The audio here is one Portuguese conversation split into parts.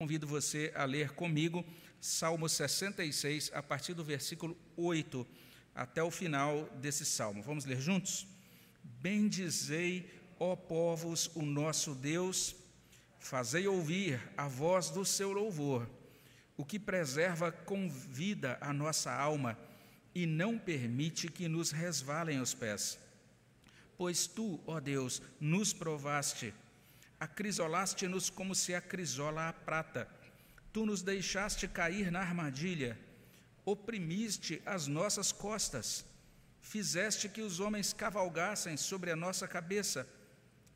Convido você a ler comigo Salmo 66, a partir do versículo 8 até o final desse salmo. Vamos ler juntos? Bendizei, ó povos, o nosso Deus, fazei ouvir a voz do seu louvor, o que preserva com vida a nossa alma e não permite que nos resvalem os pés. Pois tu, ó Deus, nos provaste Acrisolaste-nos como se acrisola a prata. Tu nos deixaste cair na armadilha. Oprimiste as nossas costas. Fizeste que os homens cavalgassem sobre a nossa cabeça.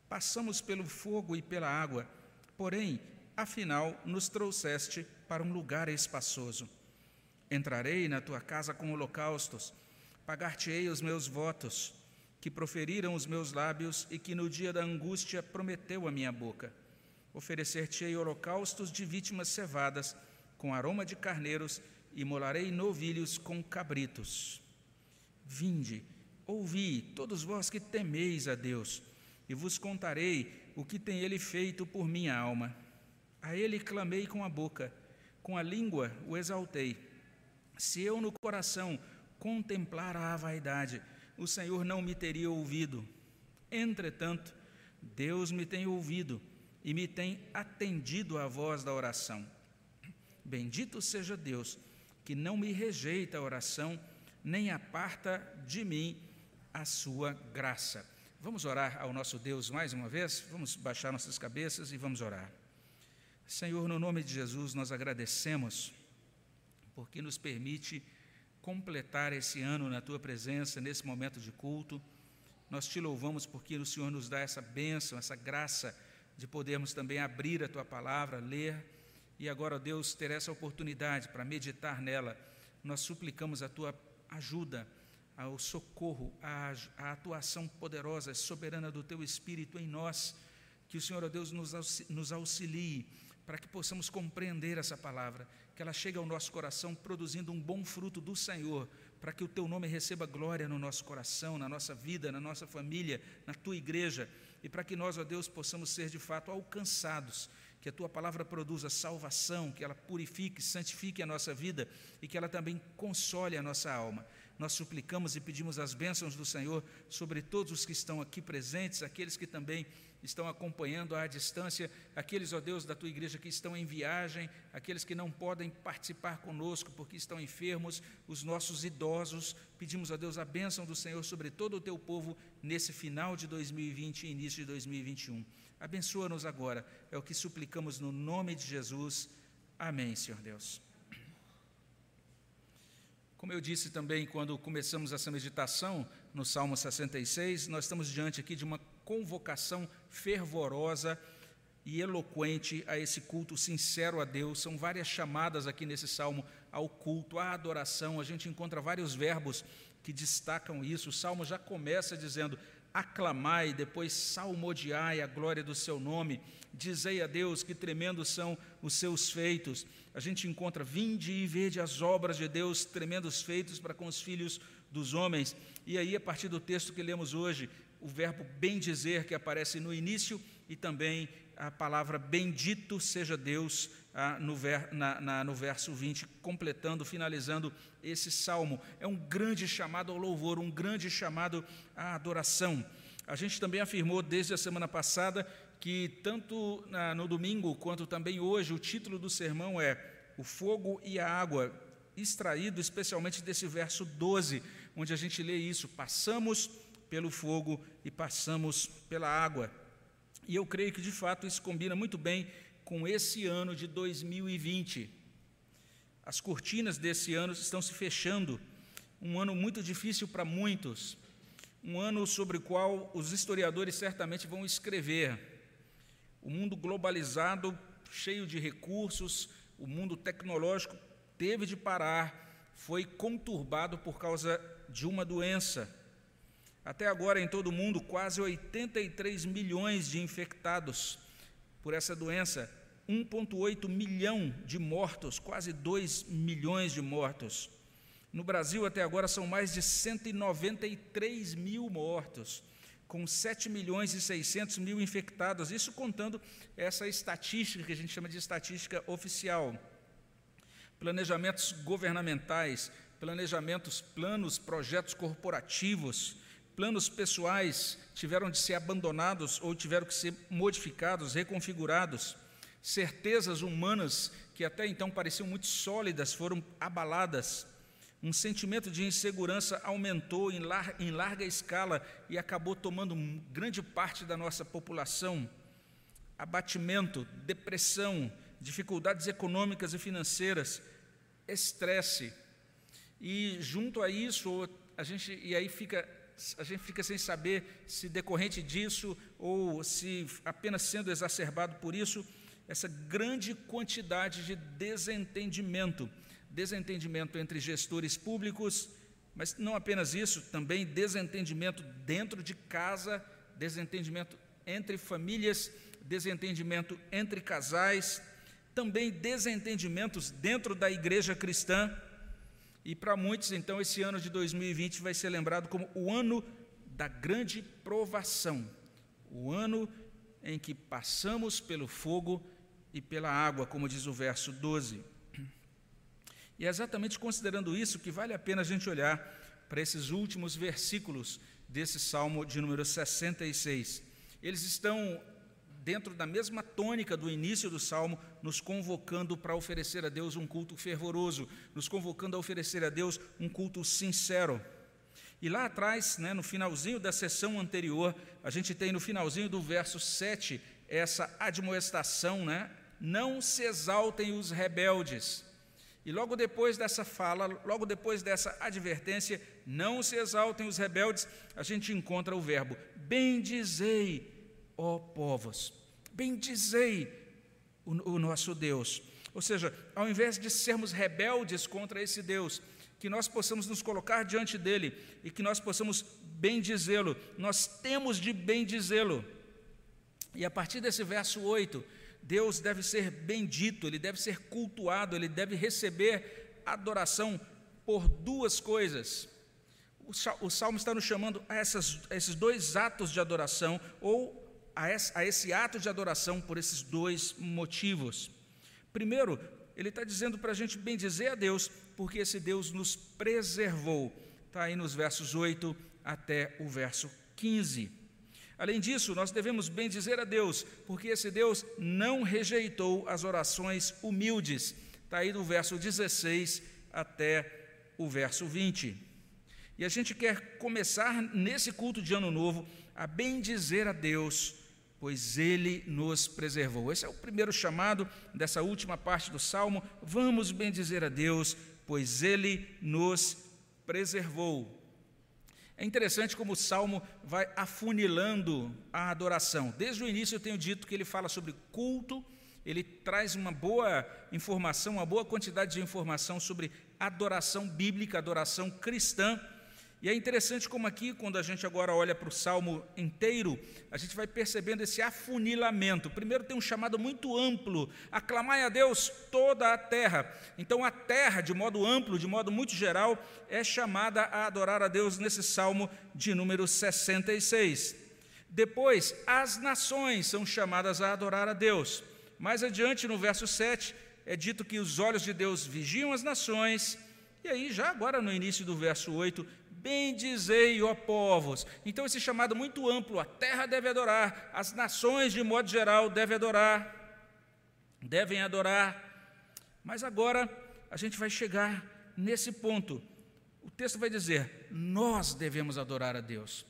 Passamos pelo fogo e pela água, porém, afinal, nos trouxeste para um lugar espaçoso. Entrarei na tua casa com holocaustos, pagar-te-ei os meus votos que proferiram os meus lábios e que no dia da angústia prometeu a minha boca. Oferecer-te-ei holocaustos de vítimas cevadas, com aroma de carneiros, e molarei novilhos com cabritos. Vinde, ouvi, todos vós que temeis a Deus, e vos contarei o que tem Ele feito por minha alma. A Ele clamei com a boca, com a língua o exaltei. Se eu no coração contemplar a vaidade, o Senhor não me teria ouvido. Entretanto, Deus me tem ouvido e me tem atendido à voz da oração. Bendito seja Deus, que não me rejeita a oração, nem aparta de mim a sua graça. Vamos orar ao nosso Deus mais uma vez? Vamos baixar nossas cabeças e vamos orar. Senhor, no nome de Jesus, nós agradecemos porque nos permite completar esse ano na tua presença, nesse momento de culto. Nós te louvamos porque o Senhor nos dá essa bênção, essa graça de podermos também abrir a tua palavra, ler e agora, Deus, ter essa oportunidade para meditar nela. Nós suplicamos a tua ajuda, ao socorro, a atuação poderosa, e soberana do teu Espírito em nós. Que o Senhor, ó Deus, nos auxilie para que possamos compreender essa palavra que ela chegue ao nosso coração produzindo um bom fruto do Senhor, para que o teu nome receba glória no nosso coração, na nossa vida, na nossa família, na tua igreja, e para que nós, ó Deus, possamos ser de fato alcançados, que a tua palavra produza salvação, que ela purifique, santifique a nossa vida e que ela também console a nossa alma. Nós suplicamos e pedimos as bênçãos do Senhor sobre todos os que estão aqui presentes, aqueles que também estão acompanhando à distância, aqueles, ó Deus, da tua igreja que estão em viagem, aqueles que não podem participar conosco porque estão enfermos, os nossos idosos. Pedimos a Deus a bênção do Senhor sobre todo o teu povo nesse final de 2020 e início de 2021. Abençoa-nos agora, é o que suplicamos no nome de Jesus. Amém, Senhor Deus. Como eu disse também quando começamos essa meditação no Salmo 66, nós estamos diante aqui de uma convocação fervorosa e eloquente a esse culto sincero a Deus. São várias chamadas aqui nesse salmo ao culto, à adoração. A gente encontra vários verbos que destacam isso. O salmo já começa dizendo: aclamai, depois salmodiai a glória do seu nome, dizei a Deus que tremendos são os seus feitos. A gente encontra, vinde e vede as obras de Deus, tremendos feitos para com os filhos dos homens. E aí, a partir do texto que lemos hoje, o verbo bendizer que aparece no início e também a palavra bendito seja Deus ah, no, ver, na, na, no verso 20, completando, finalizando esse salmo. É um grande chamado ao louvor, um grande chamado à adoração. A gente também afirmou desde a semana passada que, tanto na, no domingo quanto também hoje, o título do sermão é O Fogo e a Água, extraído especialmente desse verso 12, onde a gente lê isso: Passamos pelo fogo e passamos pela água. E eu creio que de fato isso combina muito bem com esse ano de 2020. As cortinas desse ano estão se fechando, um ano muito difícil para muitos, um ano sobre o qual os historiadores certamente vão escrever. O mundo globalizado, cheio de recursos, o mundo tecnológico teve de parar, foi conturbado por causa de uma doença até agora, em todo o mundo, quase 83 milhões de infectados por essa doença, 1,8 milhão de mortos, quase 2 milhões de mortos. No Brasil, até agora, são mais de 193 mil mortos, com 7 milhões e 600 mil infectados, isso contando essa estatística que a gente chama de estatística oficial. Planejamentos governamentais, planejamentos, planos, projetos corporativos, planos pessoais tiveram de ser abandonados ou tiveram que ser modificados, reconfigurados. Certezas humanas que até então pareciam muito sólidas foram abaladas. Um sentimento de insegurança aumentou em, lar em larga escala e acabou tomando grande parte da nossa população. Abatimento, depressão, dificuldades econômicas e financeiras, estresse. E junto a isso, a gente e aí fica a gente fica sem saber se decorrente disso ou se apenas sendo exacerbado por isso, essa grande quantidade de desentendimento desentendimento entre gestores públicos, mas não apenas isso, também desentendimento dentro de casa, desentendimento entre famílias, desentendimento entre casais, também desentendimentos dentro da igreja cristã. E para muitos, então, esse ano de 2020 vai ser lembrado como o ano da grande provação, o ano em que passamos pelo fogo e pela água, como diz o verso 12. E é exatamente considerando isso que vale a pena a gente olhar para esses últimos versículos desse Salmo de número 66. Eles estão dentro da mesma tônica do início do salmo, nos convocando para oferecer a Deus um culto fervoroso, nos convocando a oferecer a Deus um culto sincero. E lá atrás, né, no finalzinho da sessão anterior, a gente tem no finalzinho do verso 7 essa admoestação, né? Não se exaltem os rebeldes. E logo depois dessa fala, logo depois dessa advertência, não se exaltem os rebeldes, a gente encontra o verbo: bendizei, ó povos, bendizei o, o nosso Deus. Ou seja, ao invés de sermos rebeldes contra esse Deus, que nós possamos nos colocar diante dele e que nós possamos bendizê-lo, nós temos de bendizê-lo. E a partir desse verso 8, Deus deve ser bendito, ele deve ser cultuado, ele deve receber adoração por duas coisas. O salmo está nos chamando a, essas, a esses dois atos de adoração, ou a esse, ato de adoração por esses dois motivos. Primeiro, ele está dizendo para a gente bendizer a Deus, porque esse Deus nos preservou. Está aí nos versos 8 até o verso 15. Além disso, nós devemos bendizer a Deus, porque esse Deus não rejeitou as orações humildes. Está aí do verso 16 até o verso 20. E a gente quer começar nesse culto de Ano Novo a bendizer a Deus, pois Ele nos preservou. Esse é o primeiro chamado dessa última parte do salmo. Vamos bendizer a Deus, pois Ele nos preservou. É interessante como o salmo vai afunilando a adoração. Desde o início eu tenho dito que ele fala sobre culto, ele traz uma boa informação, uma boa quantidade de informação sobre adoração bíblica, adoração cristã. E é interessante como aqui, quando a gente agora olha para o salmo inteiro, a gente vai percebendo esse afunilamento. Primeiro tem um chamado muito amplo: aclamai a Deus toda a terra. Então a terra, de modo amplo, de modo muito geral, é chamada a adorar a Deus nesse salmo de número 66. Depois, as nações são chamadas a adorar a Deus. Mais adiante, no verso 7, é dito que os olhos de Deus vigiam as nações. E aí, já agora no início do verso 8, Bendizei, ó povos. Então, esse chamado muito amplo, a terra deve adorar, as nações, de modo geral, devem adorar, devem adorar. Mas agora, a gente vai chegar nesse ponto. O texto vai dizer: nós devemos adorar a Deus.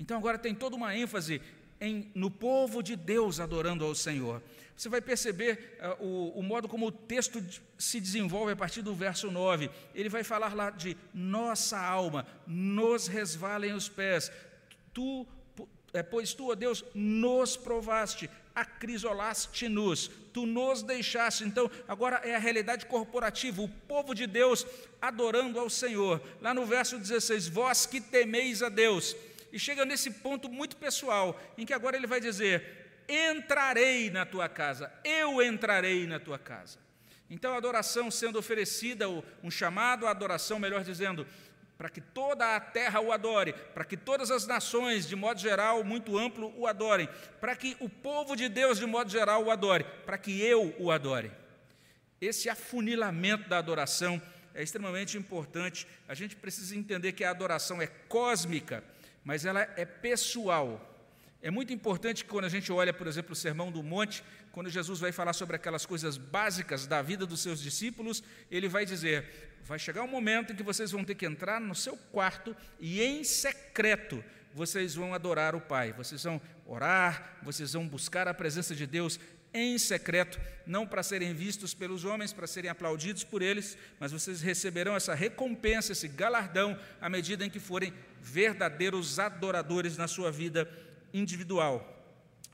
Então, agora tem toda uma ênfase em, no povo de Deus adorando ao Senhor. Você vai perceber uh, o, o, modo como o texto se desenvolve a partir do verso 9. Ele vai falar lá de nossa alma, nos resvalem os pés. Tu, é, pois tu, ó Deus, nos provaste, acrisolaste-nos, tu nos deixaste. Então, agora é a realidade corporativa, o povo de Deus adorando ao Senhor. Lá no verso 16: Vós que temeis a Deus. E chega nesse ponto muito pessoal, em que agora ele vai dizer: entrarei na tua casa, eu entrarei na tua casa. Então, a adoração sendo oferecida, um chamado à adoração, melhor dizendo, para que toda a terra o adore, para que todas as nações, de modo geral, muito amplo, o adorem, para que o povo de Deus, de modo geral, o adore, para que eu o adore. Esse afunilamento da adoração é extremamente importante. A gente precisa entender que a adoração é cósmica, mas ela é pessoal. É muito importante que quando a gente olha, por exemplo, o Sermão do Monte, quando Jesus vai falar sobre aquelas coisas básicas da vida dos seus discípulos, ele vai dizer: vai chegar um momento em que vocês vão ter que entrar no seu quarto e em secreto vocês vão adorar o Pai, vocês vão orar, vocês vão buscar a presença de Deus em secreto, não para serem vistos pelos homens, para serem aplaudidos por eles, mas vocês receberão essa recompensa, esse galardão, à medida em que forem verdadeiros adoradores na sua vida individual.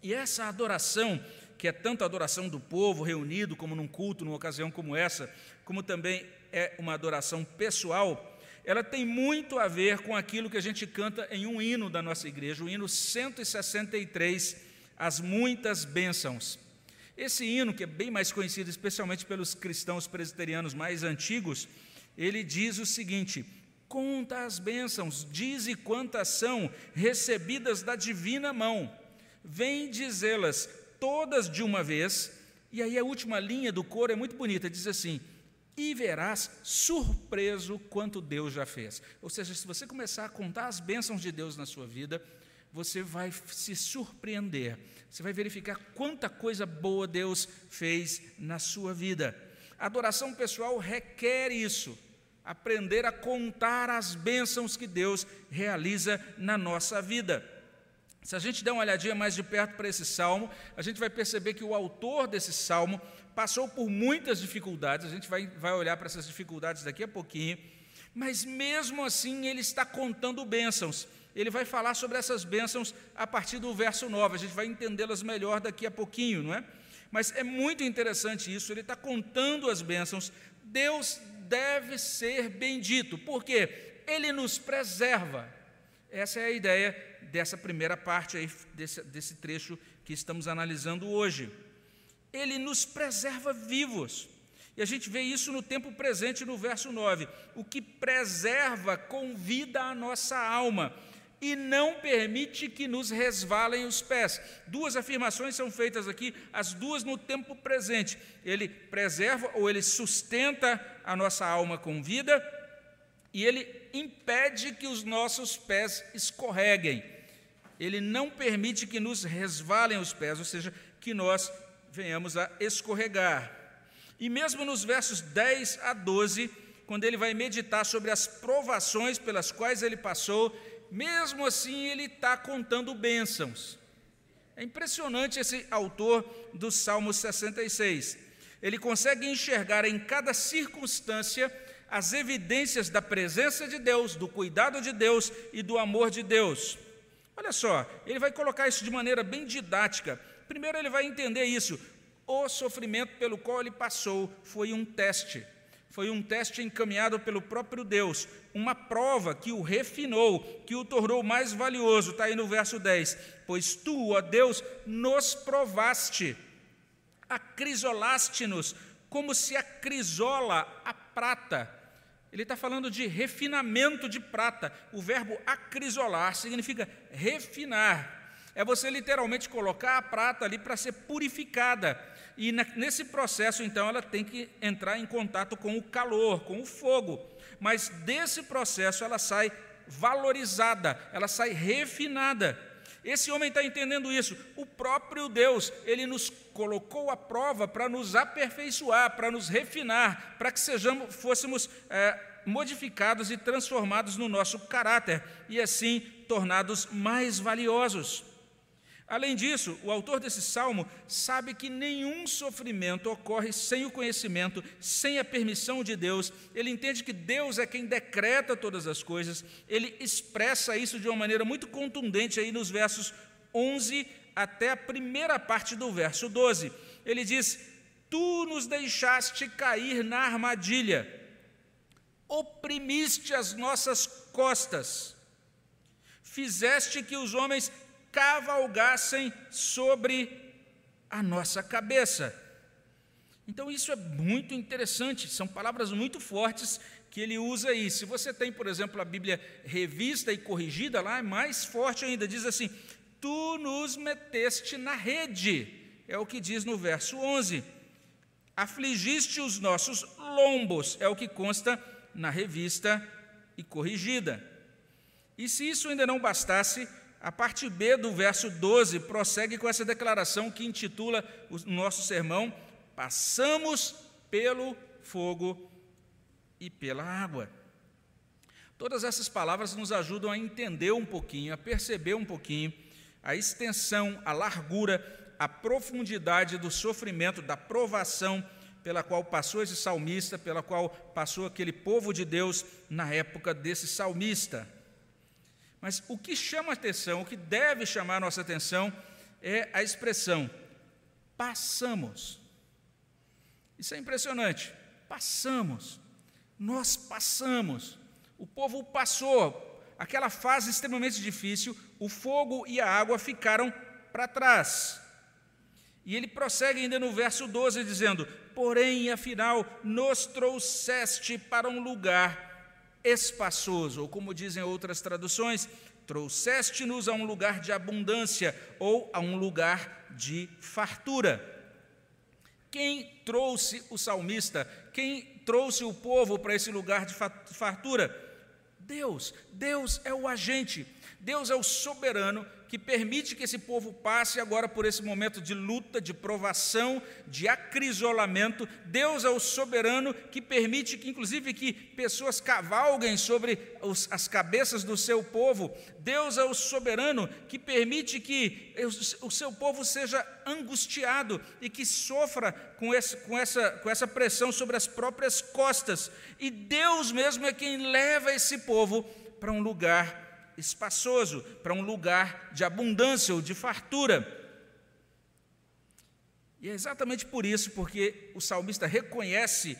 E essa adoração, que é tanto a adoração do povo reunido, como num culto, numa ocasião como essa, como também é uma adoração pessoal, ela tem muito a ver com aquilo que a gente canta em um hino da nossa igreja, o hino 163, As Muitas Bênçãos. Esse hino, que é bem mais conhecido especialmente pelos cristãos presbiterianos mais antigos, ele diz o seguinte: Conta as bênçãos, dize quantas são recebidas da divina mão, vem dizê-las todas de uma vez. E aí a última linha do coro é muito bonita, diz assim: e verás surpreso quanto Deus já fez. Ou seja, se você começar a contar as bênçãos de Deus na sua vida, você vai se surpreender, você vai verificar quanta coisa boa Deus fez na sua vida. A adoração pessoal requer isso, aprender a contar as bênçãos que Deus realiza na nossa vida. Se a gente der uma olhadinha mais de perto para esse salmo, a gente vai perceber que o autor desse salmo passou por muitas dificuldades, a gente vai, vai olhar para essas dificuldades daqui a pouquinho, mas mesmo assim ele está contando bênçãos ele vai falar sobre essas bênçãos a partir do verso 9, a gente vai entendê-las melhor daqui a pouquinho, não é? Mas é muito interessante isso, ele está contando as bênçãos. Deus deve ser bendito, porque Ele nos preserva. Essa é a ideia dessa primeira parte aí, desse, desse trecho que estamos analisando hoje. Ele nos preserva vivos. E a gente vê isso no tempo presente, no verso 9. O que preserva com vida a nossa alma e não permite que nos resvalem os pés. Duas afirmações são feitas aqui, as duas no tempo presente. Ele preserva ou ele sustenta a nossa alma com vida e ele impede que os nossos pés escorreguem. Ele não permite que nos resvalem os pés, ou seja, que nós venhamos a escorregar. E mesmo nos versos 10 a 12, quando ele vai meditar sobre as provações pelas quais ele passou, mesmo assim ele está contando bênçãos. É impressionante esse autor do Salmo 66. Ele consegue enxergar em cada circunstância as evidências da presença de Deus, do cuidado de Deus e do amor de Deus. Olha só, ele vai colocar isso de maneira bem didática. Primeiro, ele vai entender isso. O sofrimento pelo qual ele passou foi um teste foi um teste encaminhado pelo próprio Deus, uma prova que o refinou, que o tornou mais valioso. Está aí no verso 10. Pois tu, ó Deus, nos provaste, acrisolaste-nos, como se acrisola a prata. Ele está falando de refinamento de prata. O verbo acrisolar significa refinar. É você literalmente colocar a prata ali para ser purificada e nesse processo, então, ela tem que entrar em contato com o calor, com o fogo. Mas desse processo ela sai valorizada, ela sai refinada. Esse homem está entendendo isso. O próprio Deus, ele nos colocou à prova para nos aperfeiçoar, para nos refinar, para que sejamos, fôssemos é, modificados e transformados no nosso caráter e assim tornados mais valiosos. Além disso, o autor desse salmo sabe que nenhum sofrimento ocorre sem o conhecimento, sem a permissão de Deus. Ele entende que Deus é quem decreta todas as coisas. Ele expressa isso de uma maneira muito contundente aí nos versos 11 até a primeira parte do verso 12. Ele diz: Tu nos deixaste cair na armadilha, oprimiste as nossas costas, fizeste que os homens cavalgassem sobre a nossa cabeça. Então, isso é muito interessante, são palavras muito fortes que ele usa aí. Se você tem, por exemplo, a Bíblia revista e corrigida, lá é mais forte ainda, diz assim: Tu nos meteste na rede, é o que diz no verso 11. Afligiste os nossos lombos, é o que consta na revista e corrigida. E se isso ainda não bastasse, a parte B do verso 12 prossegue com essa declaração que intitula o nosso sermão Passamos pelo fogo e pela água. Todas essas palavras nos ajudam a entender um pouquinho, a perceber um pouquinho a extensão, a largura, a profundidade do sofrimento, da provação pela qual passou esse salmista, pela qual passou aquele povo de Deus na época desse salmista. Mas o que chama atenção, o que deve chamar nossa atenção, é a expressão passamos. Isso é impressionante. Passamos. Nós passamos. O povo passou. Aquela fase extremamente difícil, o fogo e a água ficaram para trás. E ele prossegue ainda no verso 12, dizendo: Porém, afinal, nos trouxeste para um lugar espaçoso, ou como dizem outras traduções, trouxeste-nos a um lugar de abundância ou a um lugar de fartura. Quem trouxe o salmista? Quem trouxe o povo para esse lugar de fartura? Deus. Deus é o agente. Deus é o soberano que permite que esse povo passe agora por esse momento de luta, de provação, de acrisolamento. Deus é o soberano que permite que, inclusive, que pessoas cavalguem sobre os, as cabeças do seu povo. Deus é o soberano que permite que o seu povo seja angustiado e que sofra com, esse, com, essa, com essa pressão sobre as próprias costas. E Deus mesmo é quem leva esse povo para um lugar espaçoso, para um lugar de abundância ou de fartura. E é exatamente por isso, porque o salmista reconhece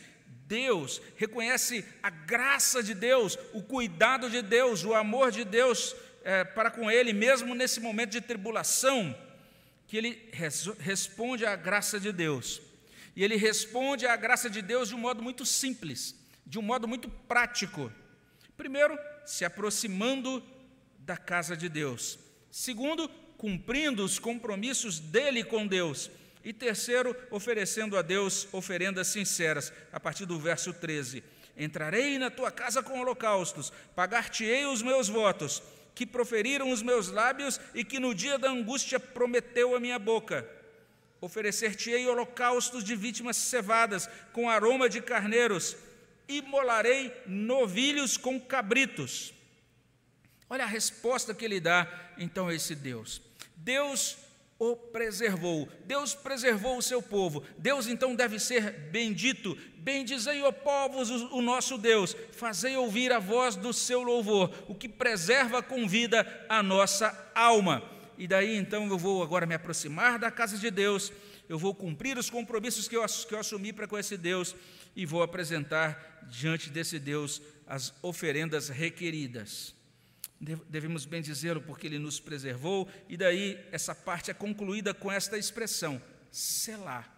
Deus, reconhece a graça de Deus, o cuidado de Deus, o amor de Deus é, para com ele, mesmo nesse momento de tribulação, que ele res, responde à graça de Deus. E ele responde à graça de Deus de um modo muito simples, de um modo muito prático. Primeiro, se aproximando da casa de Deus. Segundo, cumprindo os compromissos dele com Deus. E terceiro, oferecendo a Deus oferendas sinceras, a partir do verso 13: Entrarei na tua casa com holocaustos, pagar-te-ei os meus votos, que proferiram os meus lábios e que no dia da angústia prometeu a minha boca. Oferecer-te-ei holocaustos de vítimas cevadas, com aroma de carneiros, imolarei novilhos com cabritos. Olha a resposta que ele dá então a esse Deus. Deus o preservou, Deus preservou o seu povo, Deus então deve ser bendito. Bendizei, ó povos, o nosso Deus, fazei ouvir a voz do seu louvor, o que preserva com vida a nossa alma. E daí então eu vou agora me aproximar da casa de Deus, eu vou cumprir os compromissos que eu, que eu assumi para com esse Deus e vou apresentar diante desse Deus as oferendas requeridas devemos bendizê-lo porque ele nos preservou, e daí essa parte é concluída com esta expressão, selar.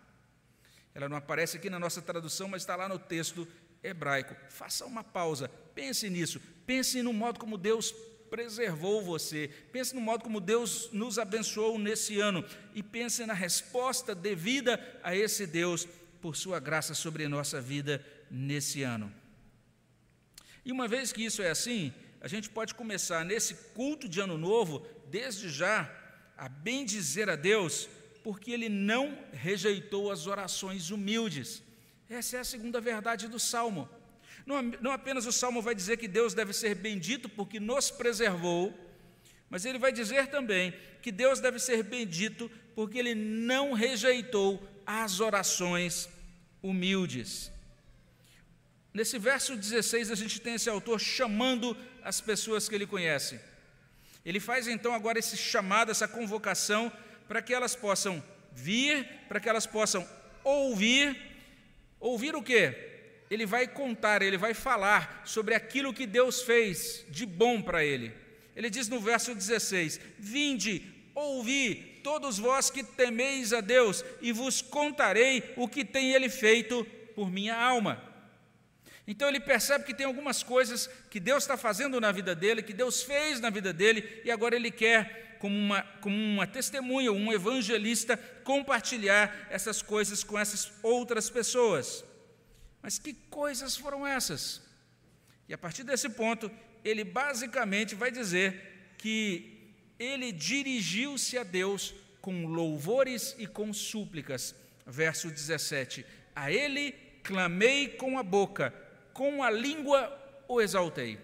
Ela não aparece aqui na nossa tradução, mas está lá no texto hebraico. Faça uma pausa, pense nisso, pense no modo como Deus preservou você, pense no modo como Deus nos abençoou nesse ano e pense na resposta devida a esse Deus por sua graça sobre a nossa vida nesse ano. E uma vez que isso é assim, a gente pode começar nesse culto de Ano Novo, desde já, a bem dizer a Deus, porque Ele não rejeitou as orações humildes. Essa é a segunda verdade do Salmo. Não, não apenas o Salmo vai dizer que Deus deve ser bendito porque nos preservou, mas ele vai dizer também que Deus deve ser bendito porque Ele não rejeitou as orações humildes. Nesse verso 16, a gente tem esse autor chamando as pessoas que ele conhece. Ele faz então agora esse chamado, essa convocação, para que elas possam vir, para que elas possam ouvir. Ouvir o quê? Ele vai contar, ele vai falar sobre aquilo que Deus fez de bom para ele. Ele diz no verso 16: Vinde, ouvi, todos vós que temeis a Deus, e vos contarei o que tem ele feito por minha alma. Então ele percebe que tem algumas coisas que Deus está fazendo na vida dele, que Deus fez na vida dele, e agora ele quer, como uma, como uma testemunha, um evangelista, compartilhar essas coisas com essas outras pessoas. Mas que coisas foram essas? E a partir desse ponto, ele basicamente vai dizer que ele dirigiu-se a Deus com louvores e com súplicas. Verso 17: A ele clamei com a boca, com a língua o exaltei.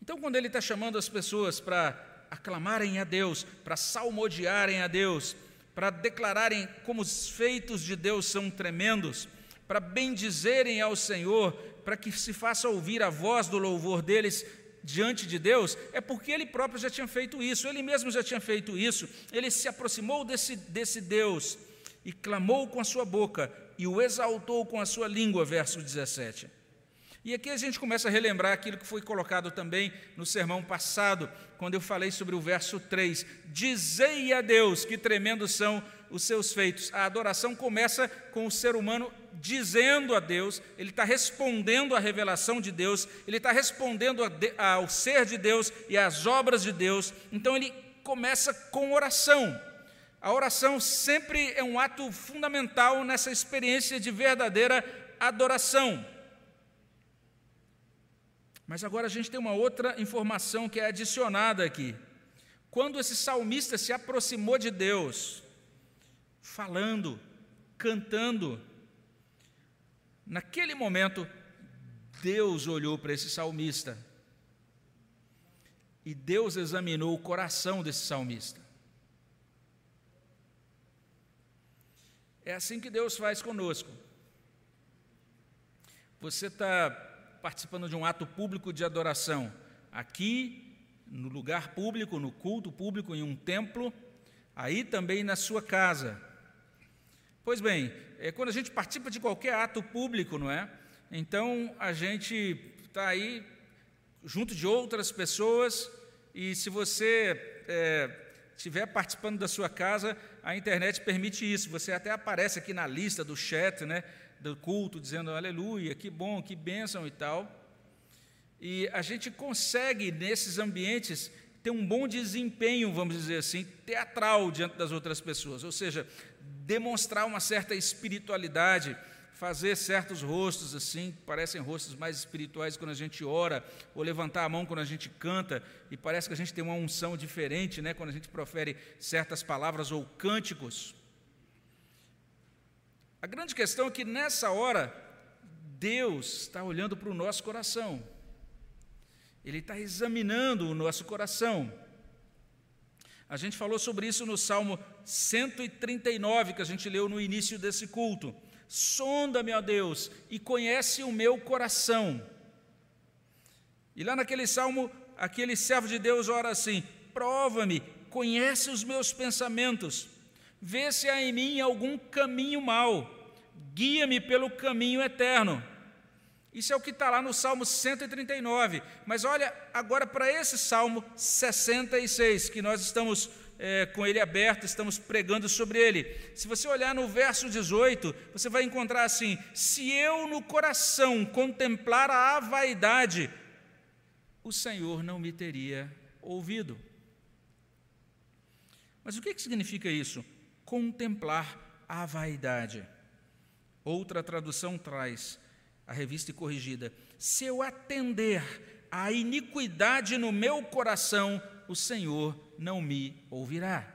Então, quando ele está chamando as pessoas para aclamarem a Deus, para salmodiarem a Deus, para declararem como os feitos de Deus são tremendos, para bendizerem ao Senhor, para que se faça ouvir a voz do louvor deles diante de Deus, é porque ele próprio já tinha feito isso, ele mesmo já tinha feito isso, ele se aproximou desse, desse Deus e clamou com a sua boca e o exaltou com a sua língua, verso 17. E aqui a gente começa a relembrar aquilo que foi colocado também no sermão passado, quando eu falei sobre o verso 3: Dizei a Deus que tremendos são os seus feitos. A adoração começa com o ser humano dizendo a Deus, ele está respondendo à revelação de Deus, ele está respondendo ao ser de Deus e às obras de Deus. Então ele começa com oração. A oração sempre é um ato fundamental nessa experiência de verdadeira adoração. Mas agora a gente tem uma outra informação que é adicionada aqui. Quando esse salmista se aproximou de Deus, falando, cantando, naquele momento, Deus olhou para esse salmista e Deus examinou o coração desse salmista. É assim que Deus faz conosco. Você está participando de um ato público de adoração, aqui, no lugar público, no culto público, em um templo, aí também na sua casa. Pois bem, é, quando a gente participa de qualquer ato público, não é? Então a gente está aí junto de outras pessoas e se você é, estiver participando da sua casa, a internet permite isso. Você até aparece aqui na lista do chat, né? do culto, dizendo aleluia, que bom, que bênção e tal. E a gente consegue, nesses ambientes, ter um bom desempenho, vamos dizer assim, teatral diante das outras pessoas, ou seja, demonstrar uma certa espiritualidade, fazer certos rostos assim, parecem rostos mais espirituais quando a gente ora, ou levantar a mão quando a gente canta, e parece que a gente tem uma unção diferente, né, quando a gente profere certas palavras ou cânticos. A grande questão é que nessa hora, Deus está olhando para o nosso coração, Ele está examinando o nosso coração. A gente falou sobre isso no Salmo 139, que a gente leu no início desse culto. Sonda-me, ó Deus, e conhece o meu coração. E lá naquele salmo, aquele servo de Deus ora assim: prova-me, conhece os meus pensamentos, vê se há em mim algum caminho mau guia-me pelo caminho eterno. Isso é o que está lá no Salmo 139. Mas olha agora para esse Salmo 66, que nós estamos é, com ele aberto, estamos pregando sobre ele. Se você olhar no verso 18, você vai encontrar assim: Se eu no coração contemplar a vaidade, o Senhor não me teria ouvido. Mas o que, que significa isso? Contemplar a vaidade. Outra tradução traz, a revista corrigida: Se eu atender à iniquidade no meu coração, o Senhor não me ouvirá.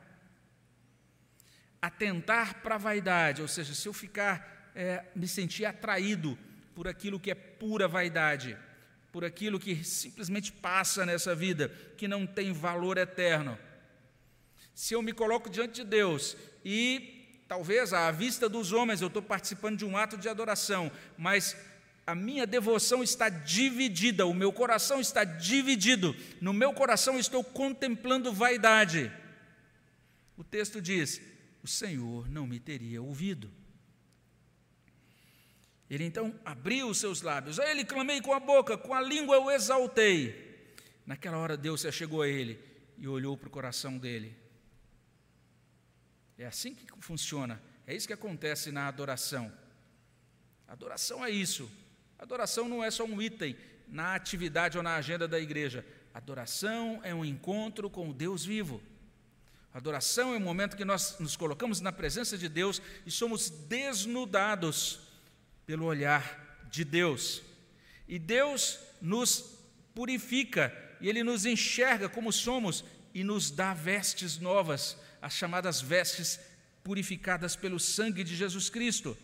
Atentar para a vaidade, ou seja, se eu ficar, é, me sentir atraído por aquilo que é pura vaidade, por aquilo que simplesmente passa nessa vida, que não tem valor eterno. Se eu me coloco diante de Deus e Talvez à vista dos homens eu estou participando de um ato de adoração, mas a minha devoção está dividida, o meu coração está dividido, no meu coração estou contemplando vaidade. O texto diz: O Senhor não me teria ouvido. Ele então abriu os seus lábios, a ele clamei com a boca, com a língua eu exaltei. Naquela hora Deus se chegou a ele e olhou para o coração dele É assim que funciona. É isso que acontece na adoração. Adoração é isso. Adoração não é só um item na atividade ou na agenda da igreja. Adoração é um encontro com o Deus vivo. Adoração é um momento que nós nos colocamos na presença de Deus e somos desnudados pelo olhar de Deus. E Deus nos purifica e Ele nos enxerga como somos e nos dá vestes novas, as chamadas vestes purificadas pelo sangue de Jesus Cristo.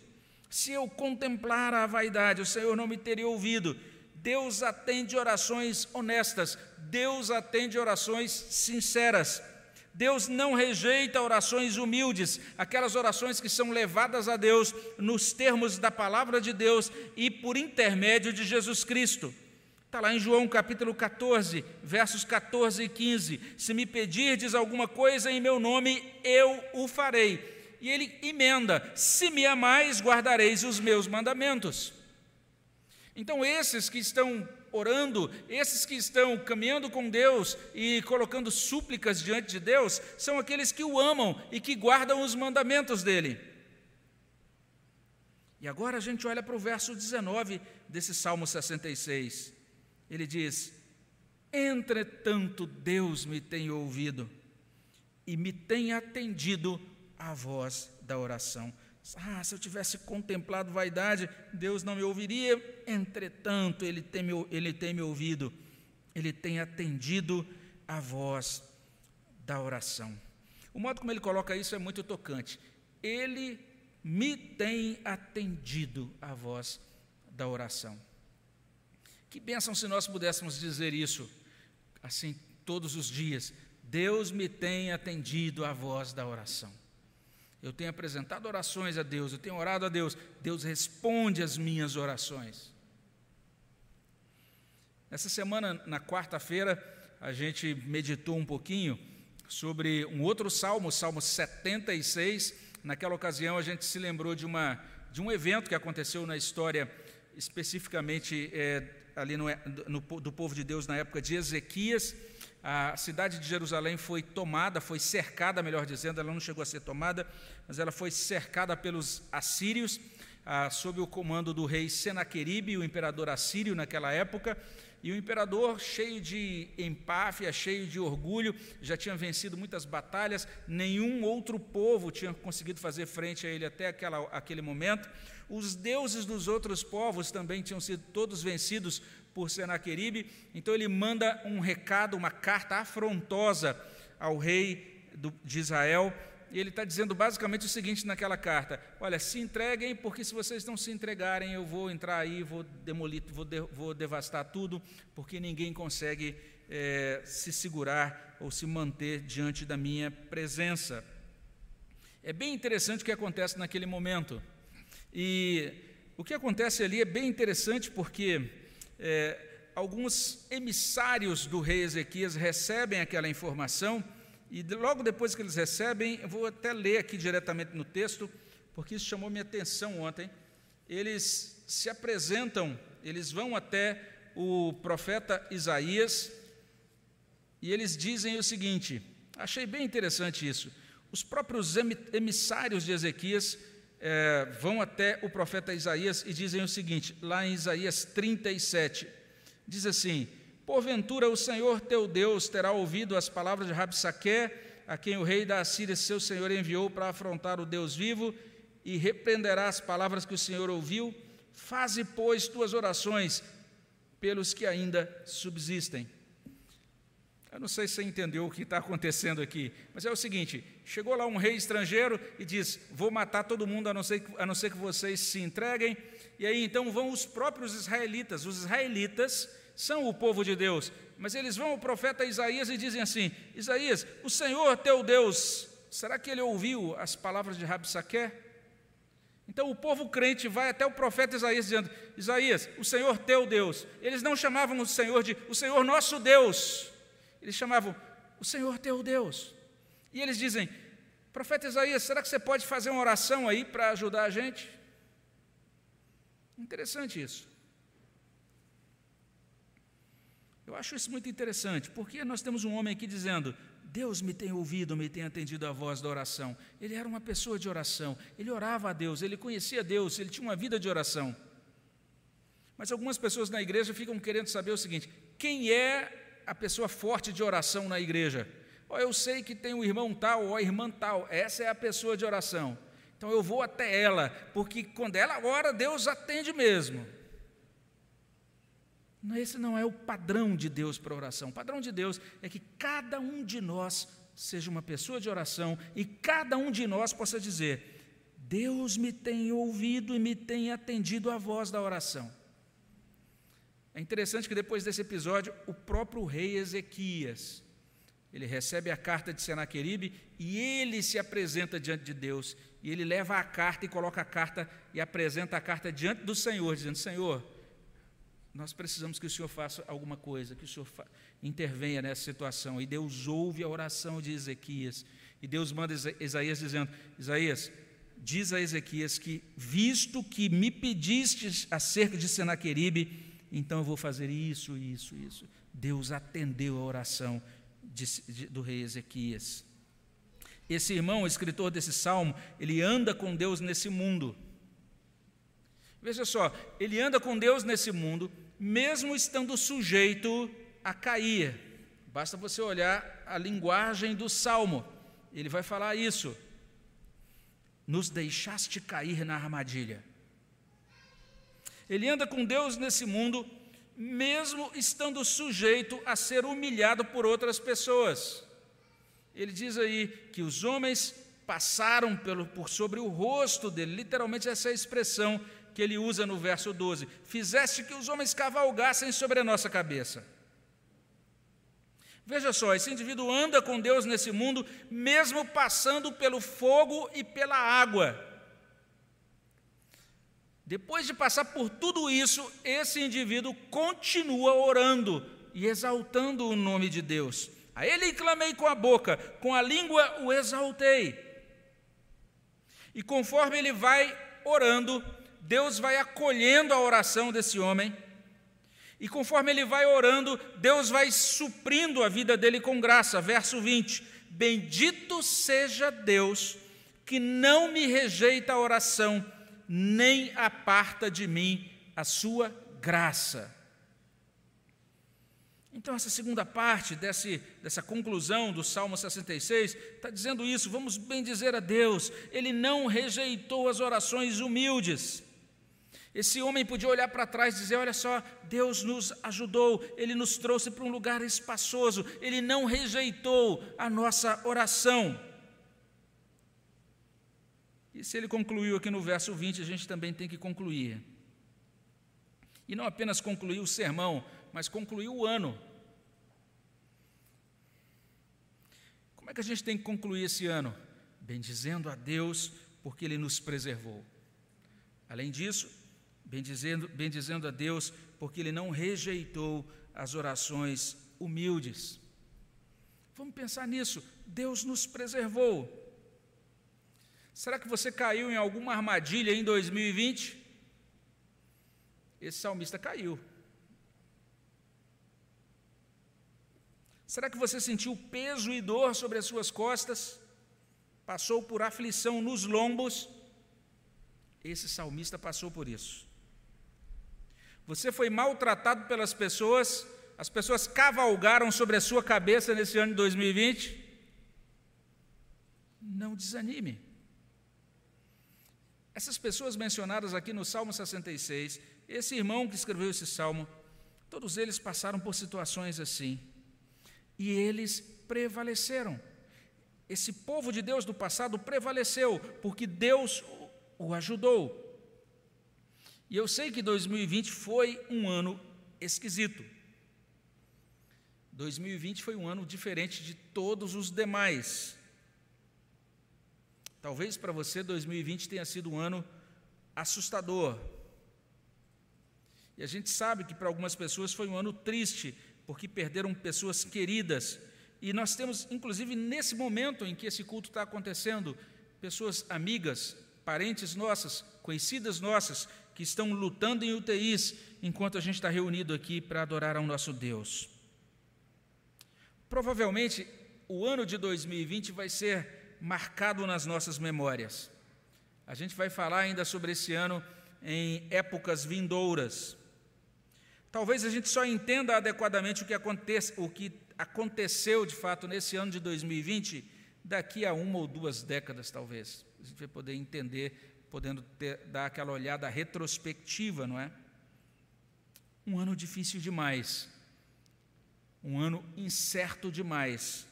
Se eu contemplar a vaidade, o Senhor não me teria ouvido. Deus atende orações honestas, Deus atende orações sinceras. Deus não rejeita orações humildes, aquelas orações que são levadas a Deus nos termos da palavra de Deus e por intermédio de Jesus Cristo. Está lá em João capítulo 14, versos 14 e 15: Se me pedirdes alguma coisa em meu nome, eu o farei. E ele emenda: Se me amais, guardareis os meus mandamentos. Então, esses que estão orando, esses que estão caminhando com Deus e colocando súplicas diante de Deus, são aqueles que o amam e que guardam os mandamentos dele. E agora a gente olha para o verso 19 desse Salmo 66. Ele diz: Entretanto, Deus me tem ouvido e me tem atendido à voz da oração. Ah, se eu tivesse contemplado vaidade, Deus não me ouviria. Entretanto, Ele tem me, ele tem me ouvido, Ele tem atendido a voz da oração. O modo como ele coloca isso é muito tocante. Ele me tem atendido a voz da oração. Que bênção se nós pudéssemos dizer isso assim todos os dias. Deus me tem atendido a voz da oração. Eu tenho apresentado orações a Deus, eu tenho orado a Deus, Deus responde às minhas orações. Essa semana, na quarta-feira, a gente meditou um pouquinho sobre um outro salmo, o Salmo 76. Naquela ocasião, a gente se lembrou de, uma, de um evento que aconteceu na história, especificamente é, ali no, no, do povo de Deus na época de Ezequias a cidade de Jerusalém foi tomada, foi cercada, melhor dizendo, ela não chegou a ser tomada, mas ela foi cercada pelos assírios, ah, sob o comando do rei Senaqueribe, o imperador assírio naquela época. E o imperador, cheio de empáfia, cheio de orgulho, já tinha vencido muitas batalhas, nenhum outro povo tinha conseguido fazer frente a ele até aquela, aquele momento. Os deuses dos outros povos também tinham sido todos vencidos por Senaqueribe, então ele manda um recado, uma carta afrontosa ao rei do, de Israel, e ele está dizendo basicamente o seguinte naquela carta: Olha, se entreguem, porque se vocês não se entregarem, eu vou entrar aí, vou demolir, vou, de, vou devastar tudo, porque ninguém consegue é, se segurar ou se manter diante da minha presença. É bem interessante o que acontece naquele momento. E o que acontece ali é bem interessante porque é, alguns emissários do rei Ezequias recebem aquela informação, e logo depois que eles recebem, eu vou até ler aqui diretamente no texto, porque isso chamou minha atenção ontem. Eles se apresentam, eles vão até o profeta Isaías e eles dizem o seguinte: achei bem interessante isso. Os próprios emissários de Ezequias é, vão até o profeta Isaías e dizem o seguinte, lá em Isaías 37, diz assim: Porventura o Senhor teu Deus terá ouvido as palavras de Rabsaque, a quem o rei da Assíria, seu senhor, enviou para afrontar o Deus vivo, e repreenderá as palavras que o Senhor ouviu. Faze, pois, tuas orações pelos que ainda subsistem. Eu não sei se você entendeu o que está acontecendo aqui, mas é o seguinte: chegou lá um rei estrangeiro e diz: Vou matar todo mundo, a não, ser, a não ser que vocês se entreguem. E aí então vão os próprios israelitas. Os israelitas são o povo de Deus, mas eles vão ao profeta Isaías e dizem assim: Isaías, o Senhor teu Deus, será que ele ouviu as palavras de Rabsaque? Então o povo crente vai até o profeta Isaías dizendo: Isaías, o Senhor teu Deus. Eles não chamavam o Senhor de o Senhor nosso Deus. Eles chamavam o Senhor teu Deus. E eles dizem: Profeta Isaías, será que você pode fazer uma oração aí para ajudar a gente? Interessante isso. Eu acho isso muito interessante, porque nós temos um homem aqui dizendo: Deus me tem ouvido, me tem atendido a voz da oração. Ele era uma pessoa de oração, ele orava a Deus, ele conhecia Deus, ele tinha uma vida de oração. Mas algumas pessoas na igreja ficam querendo saber o seguinte: quem é a pessoa forte de oração na igreja? Oh, eu sei que tem o irmão tal ou a irmã tal, essa é a pessoa de oração. Então eu vou até ela, porque quando ela ora, Deus atende mesmo. Esse não é o padrão de Deus para oração. O padrão de Deus é que cada um de nós seja uma pessoa de oração e cada um de nós possa dizer: Deus me tem ouvido e me tem atendido a voz da oração. É interessante que depois desse episódio, o próprio rei Ezequias, ele recebe a carta de Senaqueribe e ele se apresenta diante de Deus. E ele leva a carta e coloca a carta e apresenta a carta diante do Senhor, dizendo: Senhor, nós precisamos que o Senhor faça alguma coisa, que o Senhor intervenha nessa situação. E Deus ouve a oração de Ezequias. E Deus manda Isaías dizendo: Isaías, diz a Ezequias que, visto que me pedistes acerca de Senaqueribe, então eu vou fazer isso, isso, isso. Deus atendeu a oração de, de, do rei Ezequias. Esse irmão, o escritor desse salmo, ele anda com Deus nesse mundo. Veja só, ele anda com Deus nesse mundo, mesmo estando sujeito a cair. Basta você olhar a linguagem do salmo, ele vai falar isso. Nos deixaste cair na armadilha. Ele anda com Deus nesse mundo, mesmo estando sujeito a ser humilhado por outras pessoas. Ele diz aí que os homens passaram pelo, por sobre o rosto dele, literalmente essa é a expressão que ele usa no verso 12: Fizeste que os homens cavalgassem sobre a nossa cabeça. Veja só, esse indivíduo anda com Deus nesse mundo, mesmo passando pelo fogo e pela água. Depois de passar por tudo isso, esse indivíduo continua orando e exaltando o nome de Deus. A ele clamei com a boca, com a língua o exaltei. E conforme ele vai orando, Deus vai acolhendo a oração desse homem. E conforme ele vai orando, Deus vai suprindo a vida dele com graça. Verso 20: Bendito seja Deus que não me rejeita a oração nem aparta de mim a sua graça. Então, essa segunda parte desse, dessa conclusão do Salmo 66 está dizendo isso. Vamos bem dizer a Deus, Ele não rejeitou as orações humildes. Esse homem podia olhar para trás e dizer: Olha só, Deus nos ajudou, Ele nos trouxe para um lugar espaçoso, Ele não rejeitou a nossa oração. E se ele concluiu aqui no verso 20, a gente também tem que concluir. E não apenas concluir o sermão, mas concluir o ano. Como é que a gente tem que concluir esse ano? Bendizendo a Deus, porque Ele nos preservou. Além disso, bendizendo, bendizendo a Deus, porque Ele não rejeitou as orações humildes. Vamos pensar nisso. Deus nos preservou. Será que você caiu em alguma armadilha em 2020? Esse salmista caiu. Será que você sentiu peso e dor sobre as suas costas? Passou por aflição nos lombos? Esse salmista passou por isso. Você foi maltratado pelas pessoas? As pessoas cavalgaram sobre a sua cabeça nesse ano de 2020? Não desanime. Essas pessoas mencionadas aqui no Salmo 66, esse irmão que escreveu esse salmo, todos eles passaram por situações assim. E eles prevaleceram. Esse povo de Deus do passado prevaleceu, porque Deus o ajudou. E eu sei que 2020 foi um ano esquisito. 2020 foi um ano diferente de todos os demais. Talvez para você 2020 tenha sido um ano assustador. E a gente sabe que para algumas pessoas foi um ano triste, porque perderam pessoas queridas. E nós temos, inclusive nesse momento em que esse culto está acontecendo, pessoas amigas, parentes nossas, conhecidas nossas, que estão lutando em UTIs, enquanto a gente está reunido aqui para adorar ao nosso Deus. Provavelmente o ano de 2020 vai ser marcado nas nossas memórias. A gente vai falar ainda sobre esse ano em épocas vindouras. Talvez a gente só entenda adequadamente o que, acontece, o que aconteceu de fato nesse ano de 2020 daqui a uma ou duas décadas, talvez. A gente vai poder entender, podendo ter, dar aquela olhada retrospectiva, não é? Um ano difícil demais, um ano incerto demais,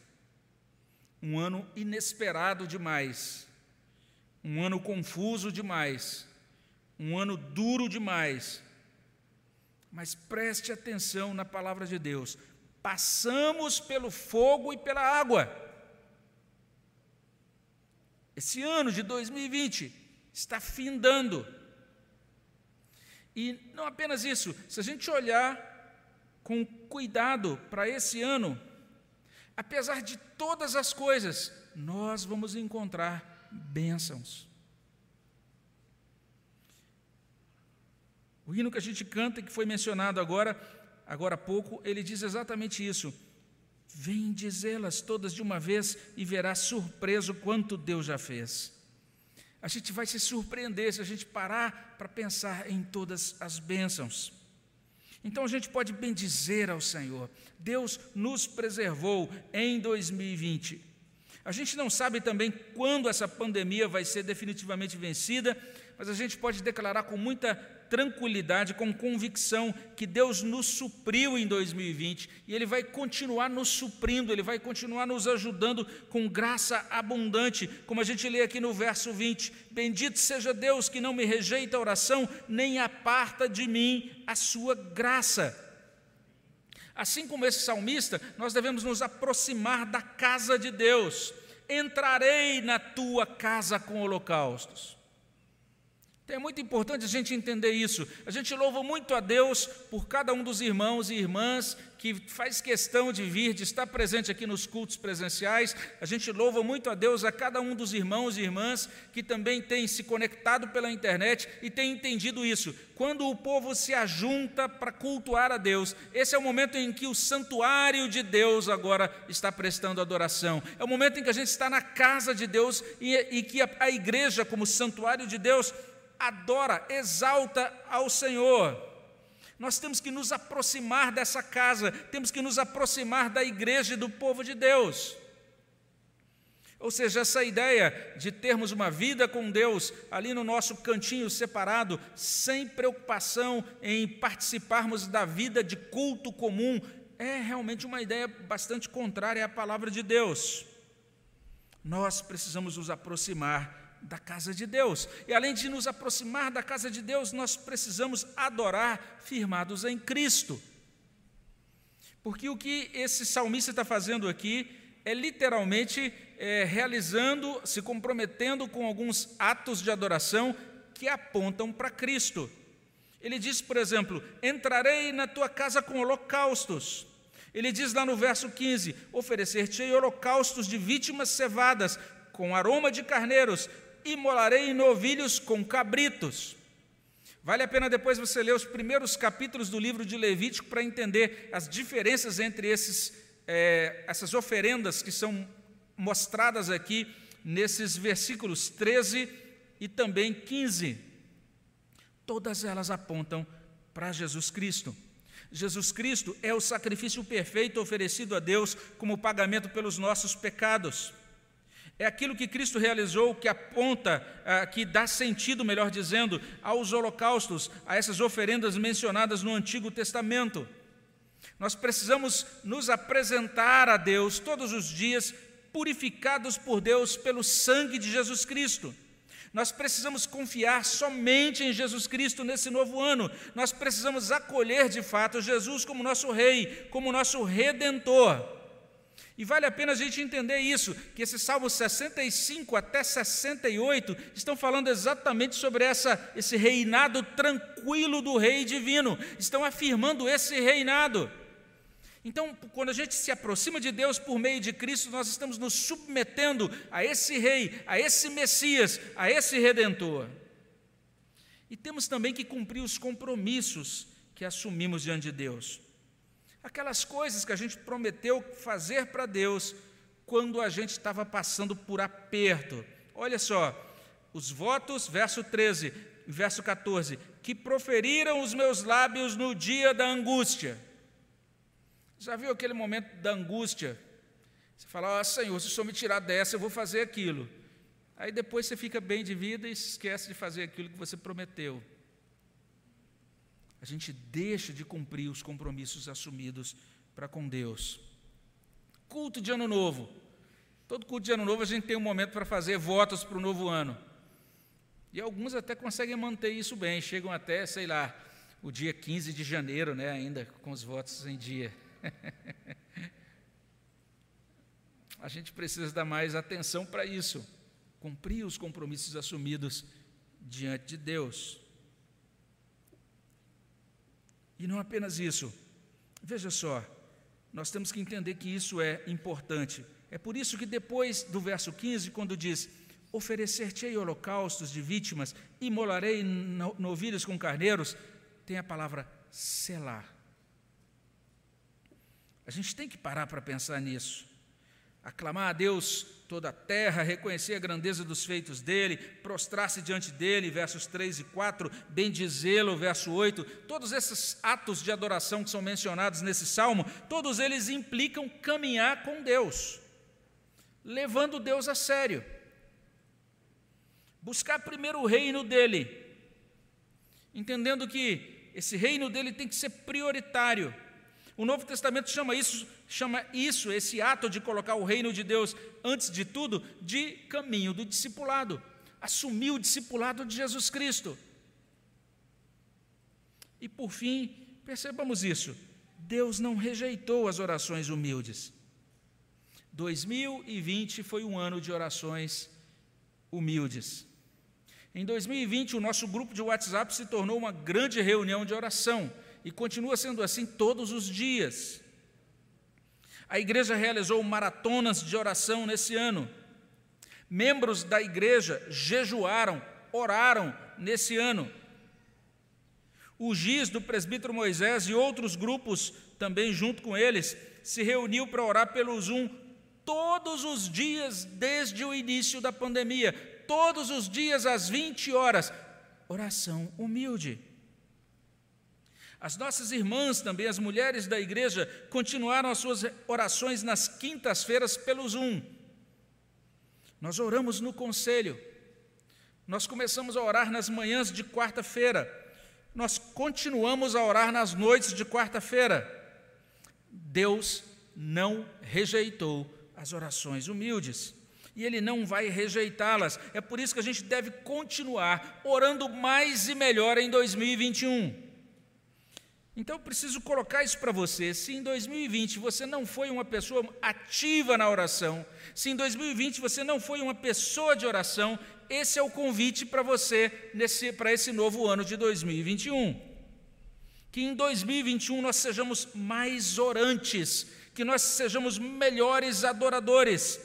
um ano inesperado demais, um ano confuso demais, um ano duro demais. Mas preste atenção na palavra de Deus. Passamos pelo fogo e pela água. Esse ano de 2020 está findando. E não apenas isso, se a gente olhar com cuidado para esse ano, apesar de todas as coisas, nós vamos encontrar bênçãos. O hino que a gente canta, que foi mencionado agora, agora há pouco, ele diz exatamente isso. Vem dizê-las todas de uma vez e verá surpreso quanto Deus já fez. A gente vai se surpreender se a gente parar para pensar em todas as bênçãos. Então a gente pode bendizer ao Senhor. Deus nos preservou em 2020. A gente não sabe também quando essa pandemia vai ser definitivamente vencida, mas a gente pode declarar com muita tranquilidade, com convicção que Deus nos supriu em 2020 e Ele vai continuar nos suprindo, Ele vai continuar nos ajudando com graça abundante, como a gente lê aqui no verso 20: Bendito seja Deus que não me rejeita a oração, nem aparta de mim a sua graça. Assim como esse salmista, nós devemos nos aproximar da casa de Deus. Entrarei na tua casa com holocaustos. Então é muito importante a gente entender isso. A gente louva muito a Deus por cada um dos irmãos e irmãs que faz questão de vir, de estar presente aqui nos cultos presenciais. A gente louva muito a Deus a cada um dos irmãos e irmãs que também tem se conectado pela internet e tem entendido isso. Quando o povo se ajunta para cultuar a Deus, esse é o momento em que o santuário de Deus agora está prestando adoração. É o momento em que a gente está na casa de Deus e, e que a, a igreja, como santuário de Deus, adora, exalta ao Senhor. Nós temos que nos aproximar dessa casa, temos que nos aproximar da igreja e do povo de Deus. Ou seja, essa ideia de termos uma vida com Deus ali no nosso cantinho separado, sem preocupação em participarmos da vida de culto comum, é realmente uma ideia bastante contrária à palavra de Deus. Nós precisamos nos aproximar da casa de Deus. E além de nos aproximar da casa de Deus, nós precisamos adorar firmados em Cristo. Porque o que esse salmista está fazendo aqui é literalmente é, realizando, se comprometendo com alguns atos de adoração que apontam para Cristo. Ele diz, por exemplo: Entrarei na tua casa com holocaustos. Ele diz lá no verso 15: Oferecer-te holocaustos de vítimas cevadas, com aroma de carneiros, imolarei novilhos com cabritos. Vale a pena depois você ler os primeiros capítulos do livro de Levítico para entender as diferenças entre esses, é, essas oferendas que são mostradas aqui nesses versículos 13 e também 15. Todas elas apontam para Jesus Cristo. Jesus Cristo é o sacrifício perfeito oferecido a Deus como pagamento pelos nossos pecados. É aquilo que Cristo realizou que aponta, ah, que dá sentido, melhor dizendo, aos holocaustos, a essas oferendas mencionadas no Antigo Testamento. Nós precisamos nos apresentar a Deus todos os dias, purificados por Deus pelo sangue de Jesus Cristo. Nós precisamos confiar somente em Jesus Cristo nesse novo ano. Nós precisamos acolher de fato Jesus como nosso Rei, como nosso Redentor. E vale a pena a gente entender isso, que esses salmos 65 até 68 estão falando exatamente sobre essa, esse reinado tranquilo do Rei divino, estão afirmando esse reinado. Então, quando a gente se aproxima de Deus por meio de Cristo, nós estamos nos submetendo a esse Rei, a esse Messias, a esse Redentor. E temos também que cumprir os compromissos que assumimos diante de Deus aquelas coisas que a gente prometeu fazer para Deus quando a gente estava passando por aperto. Olha só, os votos, verso 13, verso 14, que proferiram os meus lábios no dia da angústia. Já viu aquele momento da angústia? Você fala, oh, Senhor, se o Senhor me tirar dessa, eu vou fazer aquilo. Aí depois você fica bem de vida e esquece de fazer aquilo que você prometeu. A gente deixa de cumprir os compromissos assumidos para com Deus. Culto de Ano Novo. Todo culto de Ano Novo a gente tem um momento para fazer votos para o novo ano. E alguns até conseguem manter isso bem, chegam até, sei lá, o dia 15 de janeiro, né, ainda com os votos em dia. a gente precisa dar mais atenção para isso cumprir os compromissos assumidos diante de Deus. E não apenas isso, veja só, nós temos que entender que isso é importante. É por isso que depois do verso 15, quando diz: Oferecer-te-ei holocaustos de vítimas, imolarei novilhos com carneiros, tem a palavra selar. A gente tem que parar para pensar nisso aclamar a Deus toda a terra, reconhecer a grandeza dos feitos dele, prostrar-se diante dele, versos 3 e 4, bendizê-lo, verso 8, todos esses atos de adoração que são mencionados nesse salmo, todos eles implicam caminhar com Deus, levando Deus a sério. Buscar primeiro o reino dele, entendendo que esse reino dele tem que ser prioritário. O Novo Testamento chama isso chama isso, esse ato de colocar o reino de Deus antes de tudo, de caminho do discipulado. Assumir o discipulado de Jesus Cristo. E por fim, percebamos isso: Deus não rejeitou as orações humildes. 2020 foi um ano de orações humildes. Em 2020, o nosso grupo de WhatsApp se tornou uma grande reunião de oração e continua sendo assim todos os dias. A igreja realizou maratonas de oração nesse ano. Membros da igreja jejuaram, oraram nesse ano. O GIS do presbítero Moisés e outros grupos, também junto com eles, se reuniu para orar pelo Zoom todos os dias desde o início da pandemia, todos os dias às 20 horas. Oração humilde. As nossas irmãs também, as mulheres da igreja, continuaram as suas orações nas quintas-feiras pelo Zoom. Nós oramos no conselho. Nós começamos a orar nas manhãs de quarta-feira. Nós continuamos a orar nas noites de quarta-feira. Deus não rejeitou as orações humildes. E Ele não vai rejeitá-las. É por isso que a gente deve continuar orando mais e melhor em 2021. Então eu preciso colocar isso para você. Se em 2020 você não foi uma pessoa ativa na oração, se em 2020 você não foi uma pessoa de oração, esse é o convite para você para esse novo ano de 2021. Que em 2021 nós sejamos mais orantes, que nós sejamos melhores adoradores.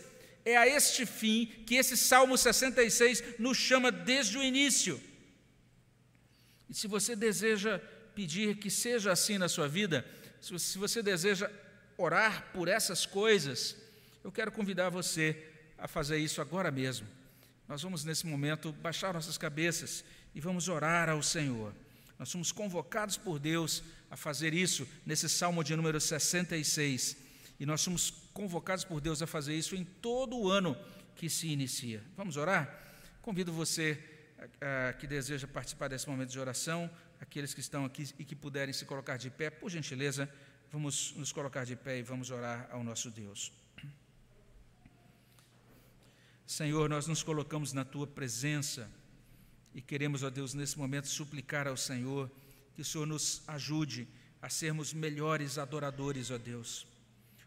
É a este fim que esse Salmo 66 nos chama desde o início. E se você deseja pedir que seja assim na sua vida, se você deseja orar por essas coisas, eu quero convidar você a fazer isso agora mesmo. Nós vamos, nesse momento, baixar nossas cabeças e vamos orar ao Senhor. Nós somos convocados por Deus a fazer isso nesse salmo de número 66. E nós somos convocados por Deus a fazer isso em todo o ano que se inicia. Vamos orar? Convido você a, a, que deseja participar desse momento de oração aqueles que estão aqui e que puderem se colocar de pé, por gentileza, vamos nos colocar de pé e vamos orar ao nosso Deus. Senhor, nós nos colocamos na tua presença e queremos, ó Deus, nesse momento suplicar ao Senhor que o Senhor nos ajude a sermos melhores adoradores, ó Deus.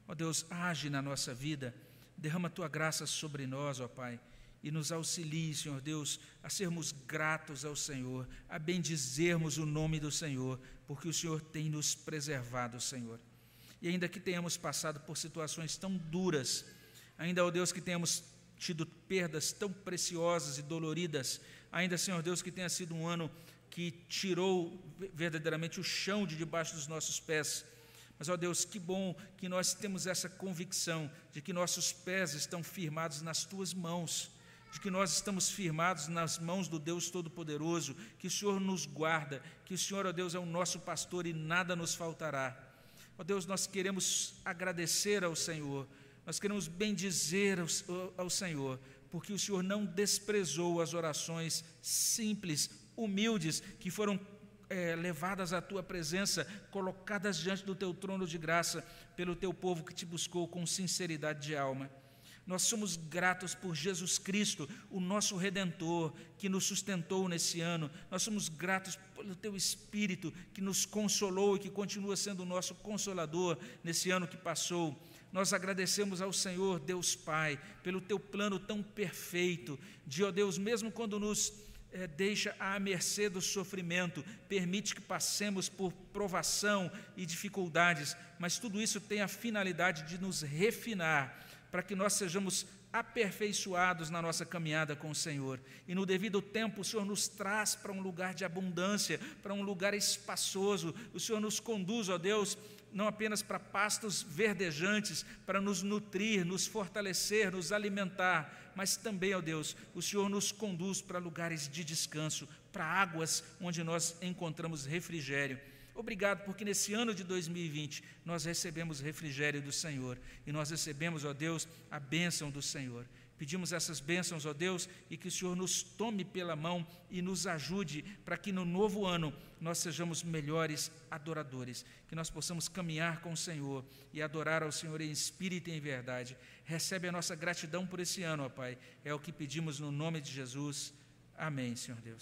Ó Deus, age na nossa vida, derrama a tua graça sobre nós, ó Pai e nos auxilie, Senhor Deus, a sermos gratos ao Senhor, a bendizermos o nome do Senhor, porque o Senhor tem nos preservado, Senhor. E ainda que tenhamos passado por situações tão duras, ainda, ó Deus, que tenhamos tido perdas tão preciosas e doloridas, ainda, Senhor Deus, que tenha sido um ano que tirou verdadeiramente o chão de debaixo dos nossos pés, Mas, ó Deus, que bom que nós temos essa convicção de que nossos pés estão firmados nas tuas mãos, de que nós estamos firmados nas mãos do Deus Todo-Poderoso, que o Senhor nos guarda, que o Senhor, ó Deus, é o nosso pastor e nada nos faltará. Ó Deus, nós queremos agradecer ao Senhor, nós queremos bendizer ao, ao Senhor, porque o Senhor não desprezou as orações simples, humildes, que foram é, levadas à tua presença, colocadas diante do teu trono de graça, pelo teu povo que te buscou com sinceridade de alma. Nós somos gratos por Jesus Cristo, o nosso redentor, que nos sustentou nesse ano. Nós somos gratos pelo teu Espírito, que nos consolou e que continua sendo o nosso consolador nesse ano que passou. Nós agradecemos ao Senhor, Deus Pai, pelo teu plano tão perfeito, de, ó Deus, mesmo quando nos é, deixa à mercê do sofrimento, permite que passemos por provação e dificuldades, mas tudo isso tem a finalidade de nos refinar, para que nós sejamos aperfeiçoados na nossa caminhada com o Senhor. E no devido tempo, o Senhor nos traz para um lugar de abundância, para um lugar espaçoso. O Senhor nos conduz, ó Deus, não apenas para pastos verdejantes, para nos nutrir, nos fortalecer, nos alimentar, mas também, ó Deus, o Senhor nos conduz para lugares de descanso, para águas onde nós encontramos refrigério. Obrigado, porque nesse ano de 2020 nós recebemos refrigério do Senhor e nós recebemos, ó Deus, a bênção do Senhor. Pedimos essas bênçãos, ó Deus, e que o Senhor nos tome pela mão e nos ajude para que no novo ano nós sejamos melhores adoradores, que nós possamos caminhar com o Senhor e adorar ao Senhor em espírito e em verdade. Recebe a nossa gratidão por esse ano, ó Pai. É o que pedimos no nome de Jesus. Amém, Senhor Deus.